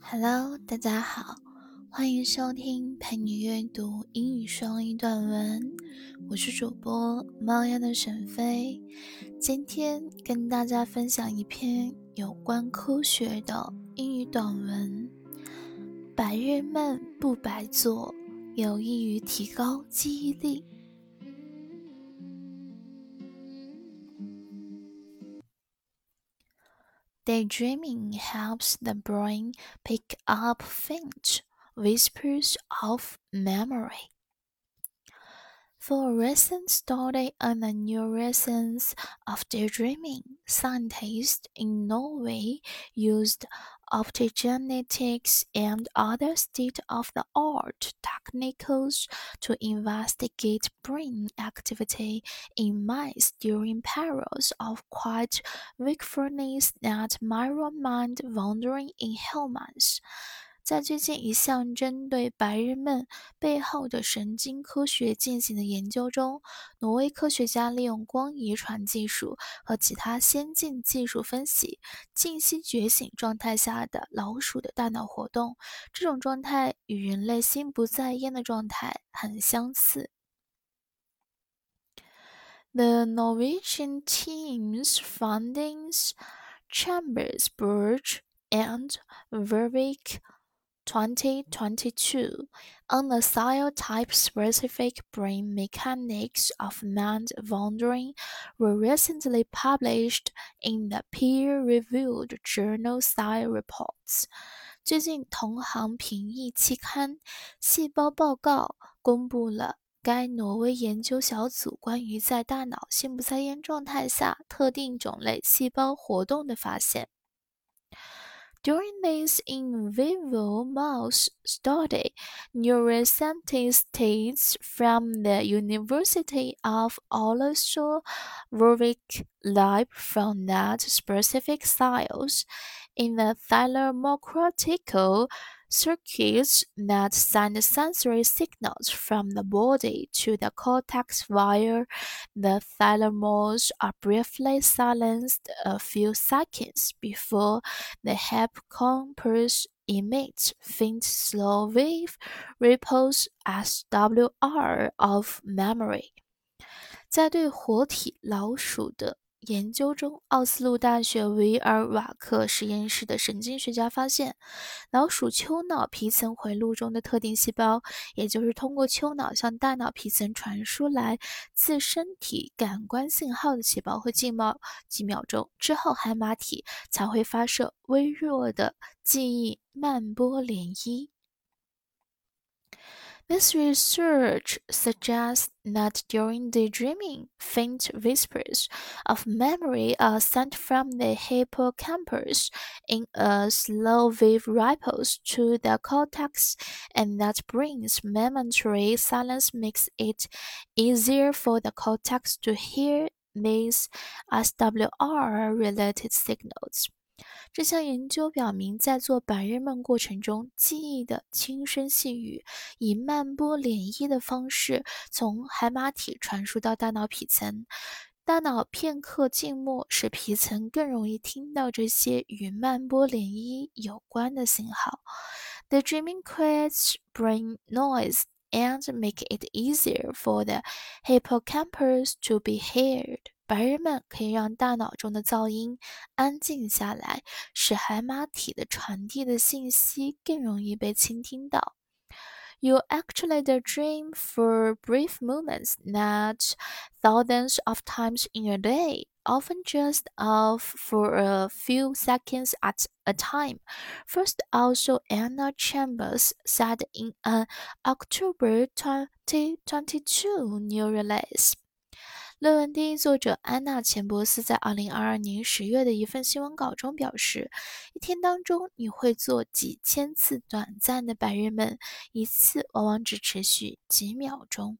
Hello，大家好，欢迎收听陪你阅读英语双语短文，我是主播猫丫的沈飞。今天跟大家分享一篇有关科学的英语短文，白日梦不白做，有益于提高记忆力。Daydreaming helps the brain pick up faint whispers of memory. For a recent study on the neuroscience of daydreaming, scientists in Norway used optogenetics and other state-of-the-art techniques to investigate brain activity in mice during periods of quiet wakefulness that mirror mind wandering in humans. 在最近一项针对白日梦背后的神经科学进行的研究中，挪威科学家利用光遗传技术和其他先进技术分析静息觉醒状态下的老鼠的大脑活动。这种状态与人类心不在焉的状态很相似。The Norwegian team's findings, Chambers, Burge, and Verwick 2022 on the cell-type specific brain mechanics of mind wandering were recently published in the peer-reviewed journal Cell Reports。最近，同行评议期刊《细胞报告》公布了该挪威研究小组关于在大脑心不在焉状态下特定种类细胞活动的发现。 During this in vivo mouse study, neuroscientists from the University of Oslo Vervaeke Lab found that specific cells in the thalamocortical circuits that send sensory signals from the body to the cortex via the thalamus are briefly silenced a few seconds before the hippocampus emits faint slow wave ripples SWR of memory。在对活体老鼠的 研究中，奥斯陆大学维尔瓦克实验室的神经学家发现，老鼠丘脑皮层回路中的特定细胞，也就是通过丘脑向大脑皮层传输来自身体感官信号的细胞，会静默几秒钟之后，海马体才会发射微弱的记忆慢波涟漪。This research suggests that during daydreaming, faint whispers of memory are sent from the hippocampus in a slow wave ripples to the cortex, and that brings momentary silence makes it easier for the cortex to hear these SWR-related signals. 这项研究表明，在做白日梦过程中，记忆的轻声细语以慢波涟漪的方式从海马体传输到大脑皮层。大脑片刻静默，使皮层更容易听到这些与慢波涟漪有关的信号。The dreaming creates bring noise and make it easier for the hippocampus to be heard. 白日梦可以让大脑中的噪音安静下来，使海马体的传递的信息更容易被倾听到。You actually dream for brief moments, not thousands of times in a day, often just of for a few seconds at a time. First, also Anna Chambers said in an October 2022 new release. 论文第一作者安娜·钱伯斯在2022年十月的一份新闻稿中表示：“一天当中，你会做几千次短暂的白日梦，一次往往只持续几秒钟。”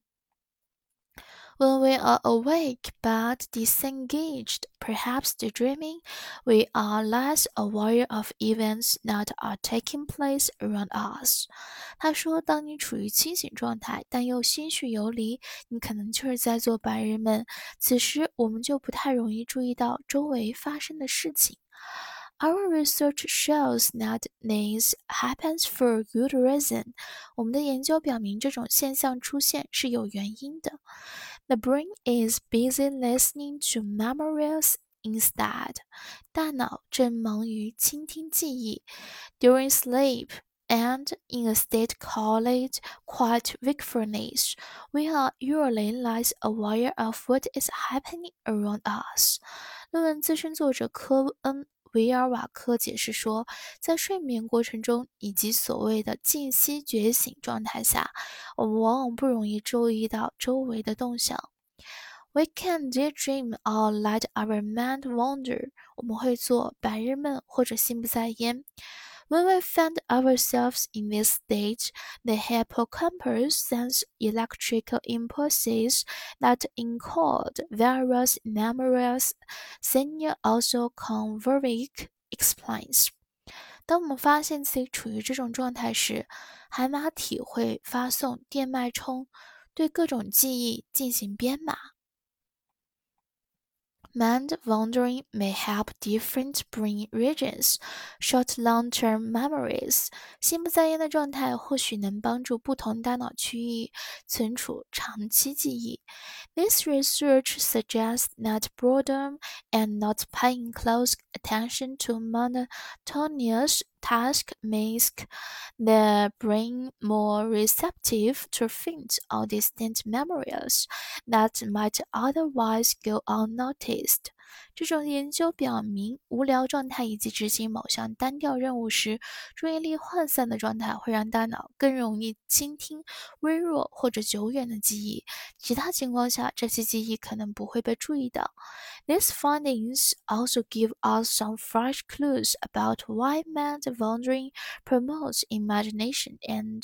When we are awake but disengaged, perhaps daydreaming, we are less aware of events that are taking place around us. 他说，当你处于清醒状态，但又心绪游离，你可能就是在做白日梦。此时，我们就不太容易注意到周围发生的事情。 Our research shows that this happens for good reason. 我们的研究表明，这种现象出现是有原因的。 The brain is busy listening to memories instead. 大脑正忙于倾听记忆。During sleep and in a state called quiet wakefulness, we are usually less aware of what is happening around us. 论文资深作者科恩 维尔瓦克解释说，在睡眠过程中以及所谓的静息觉醒状态下，我们往往不容易注意到周围的动向。We can daydream or let our mind wander。我们会做白日梦或者心不在焉。When we find ourselves in this stage, the hippocampus sends electrical impulses that encode various memories senior also Koen Vervaeke explains. 当我们发现自己处于这种状态时，海马体会发送电脉冲，对各种记忆进行编码。Mind wandering may help different brain regions short long-term memories。心不在焉的状态或许能帮助不同大脑区域存储长期记忆。This research suggests that boredom and not paying close attention to monotonous task makes the brain more receptive to faint or distant memories that might otherwise go unnoticed. 这种研究表明，无聊状态以及执行某项单调任务时注意力涣散的状态会让大脑更容易倾听微弱或者久远的记忆。其他情况下，这些记忆可能不会被注意到。These findings also give us some fresh clues about why mind wandering promotes imagination and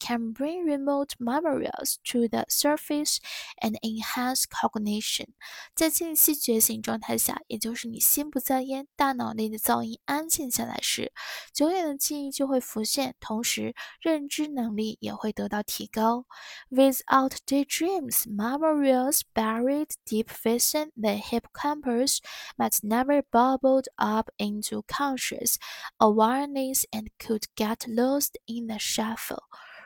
can bring remote memories to the surface and enhance cognition。在静息觉醒状态下，也就是你心不在焉，大脑内的噪音安静下来时，久远的记忆就会浮现，同时认知能力也会得到提高。Without daydreams, memories buried deep within the hippocampus might never never bubbled up into conscious awareness and could get lost in the shuffle。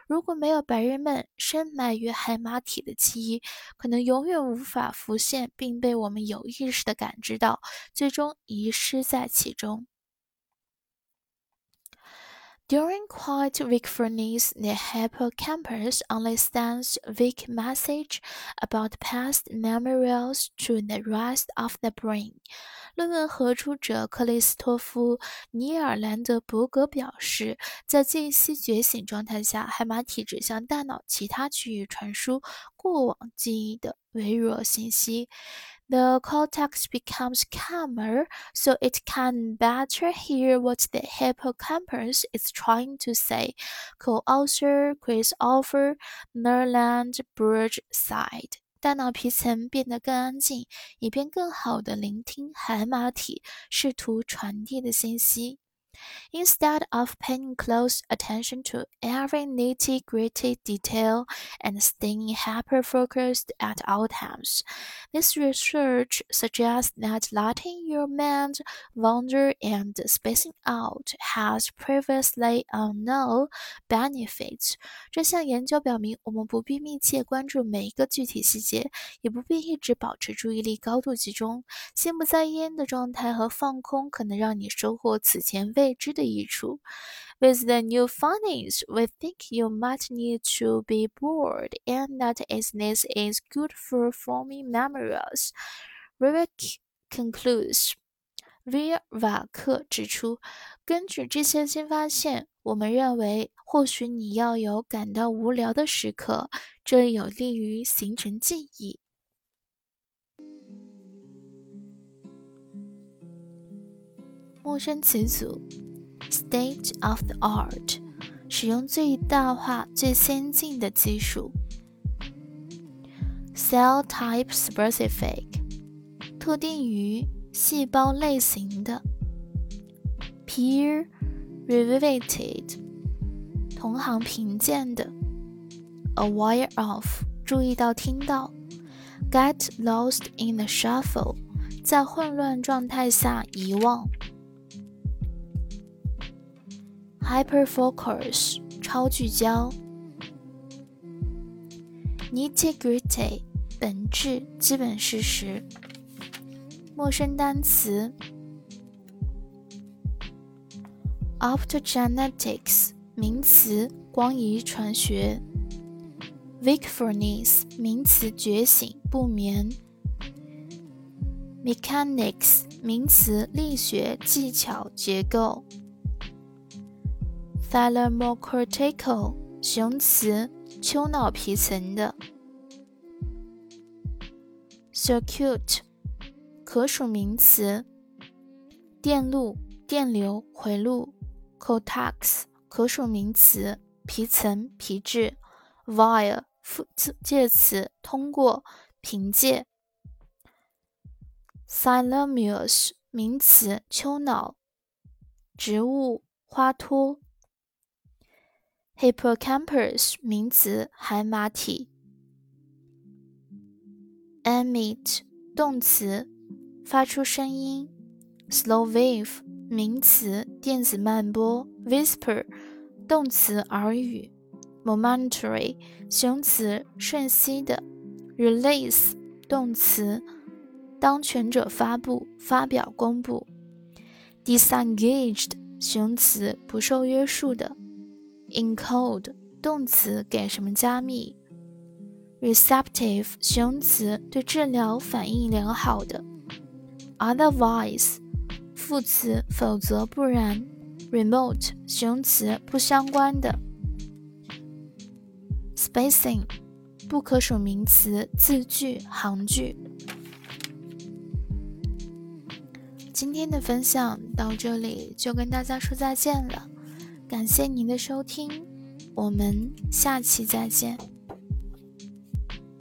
如果没有白日梦，深埋于海马体的记忆可能永远无法浮现，并被我们有意识地感知到，最终遗失在其中。During quiet wakefulness, the hippocampus only sends weak message about past memories to the rest of the brain. 论文合著者克里斯托夫·尼尔兰德伯格表示，在静息觉醒状态下，海马体只向大脑其他区域传输过往记忆的微弱信息。the cortex becomes calmer so it can better hear what the hippocampus is trying to say, co-author Christopher Nerland Burge said. 大脑皮层变得更安静，以便更好的聆听海马体试图传递的信息。Instead of paying close attention to every nitty gritty detail and staying hyper focused at all times, this research suggests that letting your mind wander and spacing out has previously unknown benefits. 这项研究表明，我们不必密切关注每一个具体细节，也不必一直保持注意力高度集中。心不在焉的状态和放空可能让你收获此前未 with the new findings, we think you might need to be bored and that isness is good for forming memories. Vervaeke concludes. 威尔瓦克指出，根据这些新发现，我们认为或许你要有感到无聊的时刻，这有利于形成记忆。陌生词组 state of the art，使用最大化、最先进的技术。cell type specific，特定于细胞类型的。peer reviewed，同行评鉴的。aware of，注意到、听到。get lost in the shuffle，在混乱状态下遗忘。；hyperfocus，超聚焦；nitty-gritty。本质、基本事实。陌生单词：optogenetics 名词，光遗传学；wakefulness 名词，觉醒、不眠；mechanics 名词，力学、技巧、结构；thalamocortical 形容词，丘脑皮层的。Circuit，可数名词，电路、电流、回路。Cortex，可数名词，皮层、皮质。Via，副介词，通过、凭借。Thalamus，名词，丘脑。植物、花托。Hippocampus，名词，海马体。emit 动词，发出声音。slow wave 名词，电子慢波。whisper 动词，耳语。momentary 形容词，瞬息的。release 动词，当权者发布、发表、公布。disengaged 形容词，不受约束的。Encode 动词，给什么加密。receptive 形容词，对治疗反应良好的。otherwise 副词，否则不然。remote 形容词，不相关的。spacing 不可数名词，字句、行距。今天的分享到这里就跟大家说再见了，感谢您的收听，我们下期再见。